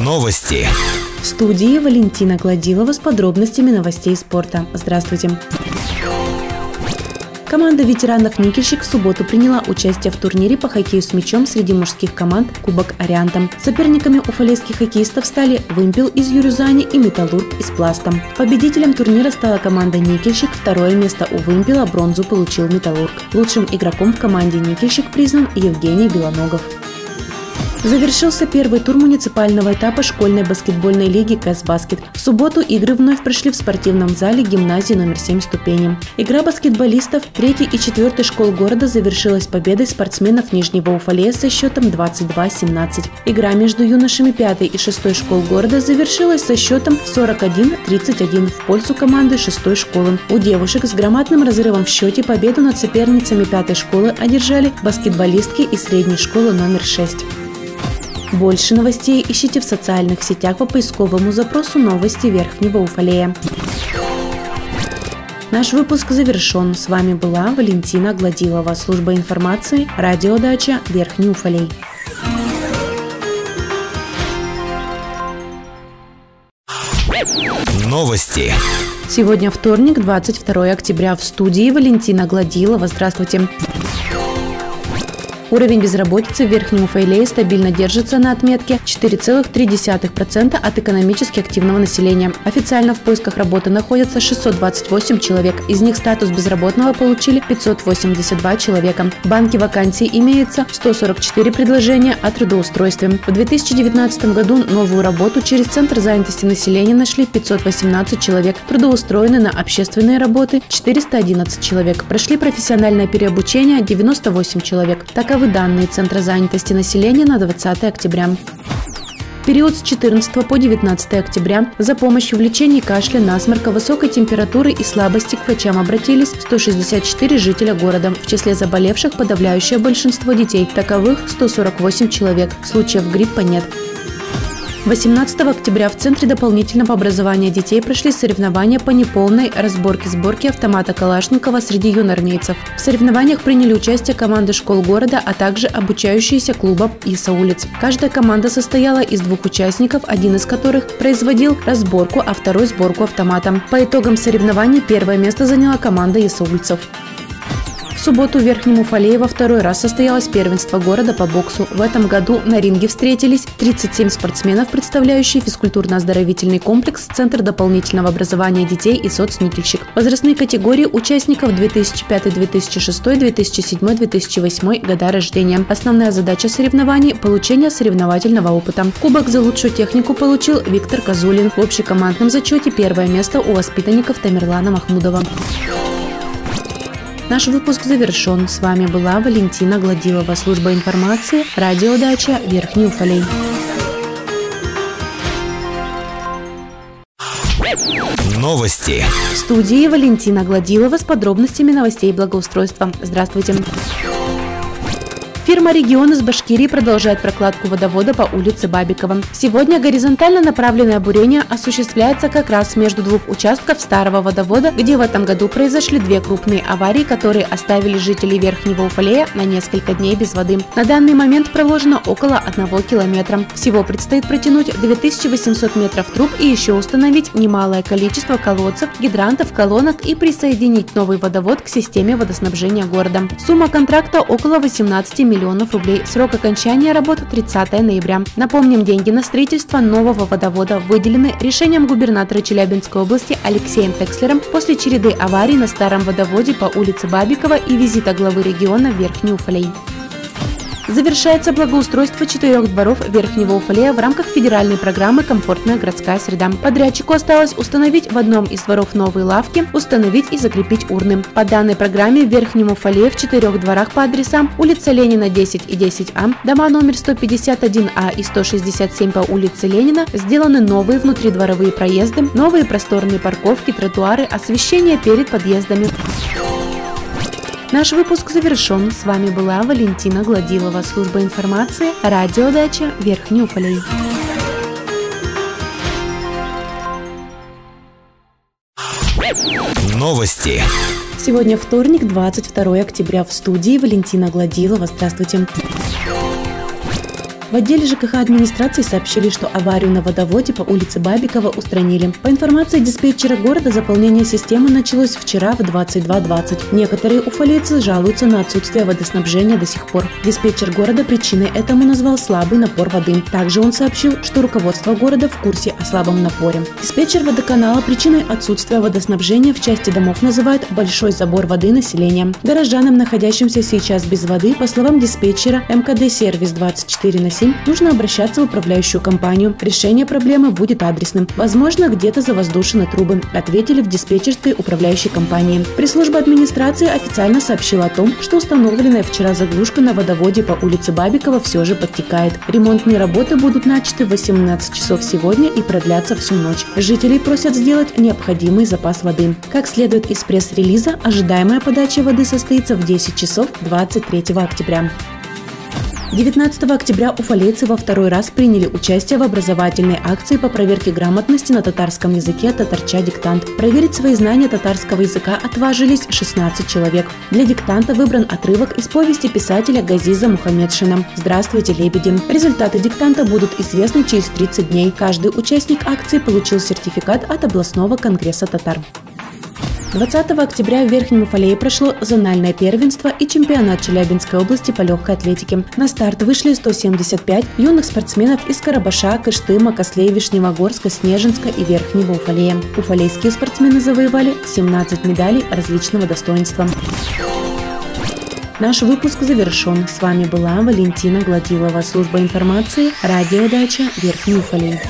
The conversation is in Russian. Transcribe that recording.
Новости. В студии Валентина Гладилова с подробностями новостей спорта. Здравствуйте. Команда ветеранов «Никельщик» в субботу приняла участие в турнире по хоккею с мячом среди мужских команд «Кубок Орианта». Соперниками уфалейских хоккеистов стали «Вымпел» из Юрюзани и «Металлург» из Пласта. Победителем турнира стала команда «Никельщик». Второе место у «Вымпела» бронзу получил «Металлург». Лучшим игроком в команде «Никельщик» признан Евгений Белоногов. Завершился первый тур муниципального этапа школьной баскетбольной лиги «Кэс Баскет». В субботу игры вновь прошли в спортивном зале гимназии номер 7 ступени. Игра баскетболистов 3 и 4 школ города завершилась победой спортсменов Нижнего Уфалея со счетом 22-17. Игра между юношами 5 и 6 школ города завершилась со счетом 41-31 в пользу команды 6 школы. У девушек с громадным разрывом в счете победу над соперницами 5 школы одержали баскетболистки из средней школы номер 6. Больше новостей ищите в социальных сетях по поисковому запросу «Новости Верхнего Уфалея». Наш выпуск завершен. С вами была Валентина Гладилова, служба информации, радиодача Верхний Уфалей. Новости. Сегодня вторник, 22 октября. В студии Валентина Гладилова. Здравствуйте. Уровень безработицы в Верхнем Уфайлее стабильно держится на отметке 4,3% от экономически активного населения. Официально в поисках работы находятся 628 человек. Из них статус безработного получили 582 человека. В банке вакансий имеется 144 предложения о трудоустройстве. В 2019 году новую работу через Центр занятости населения нашли 518 человек. Трудоустроены на общественные работы 411 человек. Прошли профессиональное переобучение 98 человек. Таковы Таковы данные Центра занятости населения на 20 октября. В период с 14 по 19 октября за помощью в лечении кашля, насморка, высокой температуры и слабости к врачам обратились 164 жителя города. В числе заболевших подавляющее большинство детей. Таковых 148 человек. Случаев гриппа нет. 18 октября в Центре дополнительного образования детей прошли соревнования по неполной разборке-сборке автомата Калашникова среди юнорнейцев. В соревнованиях приняли участие команды школ города, а также обучающиеся клуба ИСа улиц. Каждая команда состояла из двух участников, один из которых производил разборку, а второй – сборку автомата. По итогам соревнований первое место заняла команда ИСа улицев субботу в Верхнем Уфалее во второй раз состоялось первенство города по боксу. В этом году на ринге встретились 37 спортсменов, представляющие физкультурно-оздоровительный комплекс Центр дополнительного образования детей и соцникельщик. Возрастные категории участников 2005, 2006, 2007, 2008 года рождения. Основная задача соревнований – получение соревновательного опыта. Кубок за лучшую технику получил Виктор Козулин. В общекомандном зачете первое место у воспитанников Тамерлана Махмудова. Наш выпуск завершен. С вами была Валентина Гладилова, служба информации, радиодача Верхний Уфалей. Новости. В студии Валентина Гладилова с подробностями новостей благоустройства. Здравствуйте. Фирма «Регион» из Башкирии продолжает прокладку водовода по улице Бабикова. Сегодня горизонтально направленное бурение осуществляется как раз между двух участков старого водовода, где в этом году произошли две крупные аварии, которые оставили жителей Верхнего Уфалея на несколько дней без воды. На данный момент проложено около одного километра. Всего предстоит протянуть 2800 метров труб и еще установить немалое количество колодцев, гидрантов, колонок и присоединить новый водовод к системе водоснабжения города. Сумма контракта около 18 миллионов миллионов рублей. Срок окончания работы 30 ноября. Напомним, деньги на строительство нового водовода выделены решением губернатора Челябинской области Алексеем Текслером после череды аварий на старом водоводе по улице Бабикова и визита главы региона в Верхний. Завершается благоустройство четырех дворов Верхнего Уфалея в рамках федеральной программы «Комфортная городская среда». Подрядчику осталось установить в одном из дворов новые лавки, установить и закрепить урны. По данной программе в Верхнем Уфалее в четырех дворах по адресам улица Ленина 10 и 10А, дома номер 151А и 167 по улице Ленина сделаны новые внутридворовые проезды, новые просторные парковки, тротуары, освещение перед подъездами. Наш выпуск завершен. С вами была Валентина Гладилова, служба информации, радиодача Верхний Уфалей. Новости. Сегодня вторник, 22 октября. В студии Валентина Гладилова. Здравствуйте. В отделе ЖКХ администрации сообщили, что аварию на водоводе по улице Бабикова устранили. По информации диспетчера города, заполнение системы началось вчера в 22.20. Некоторые уфалейцы жалуются на отсутствие водоснабжения до сих пор. Диспетчер города причиной этому назвал слабый напор воды. Также он сообщил, что руководство города в курсе о слабом напоре. Диспетчер водоканала причиной отсутствия водоснабжения в части домов называет большой забор воды населения. Горожанам, находящимся сейчас без воды, по словам диспетчера МКД «Сервис 24 на 7», нужно обращаться в управляющую компанию. Решение проблемы будет адресным. Возможно, где-то завоздушены трубы, ответили в диспетчерской управляющей компании. Пресс-служба администрации официально сообщила о том, что установленная вчера заглушка на водоводе по улице Бабикова все же подтекает. Ремонтные работы будут начаты в 18 часов сегодня и продлятся всю ночь. Жителей просят сделать необходимый запас воды. Как следует из пресс-релиза, ожидаемая подача воды состоится в 10 часов 23 октября. 19 октября уфалейцы во второй раз приняли участие в образовательной акции по проверке грамотности на татарском языке «Татарча диктант». Проверить свои знания татарского языка отважились 16 человек. Для диктанта выбран отрывок из повести писателя Газиза Мухаммедшина «Здравствуйте, лебеди». Результаты диктанта будут известны через 30 дней. Каждый участник акции получил сертификат от областного конгресса татар. 20 октября в Верхнем Уфалее прошло зональное первенство и чемпионат Челябинской области по легкой атлетике. На старт вышли 175 юных спортсменов из Карабаша, Кыштыма, Кослей, Вишневогорска, Снежинска и Верхнего Уфалея. Уфалейские спортсмены завоевали 17 медалей различного достоинства. Наш выпуск завершен. С вами была Валентина Гладилова, служба информации, радиодача Верхний Уфалей.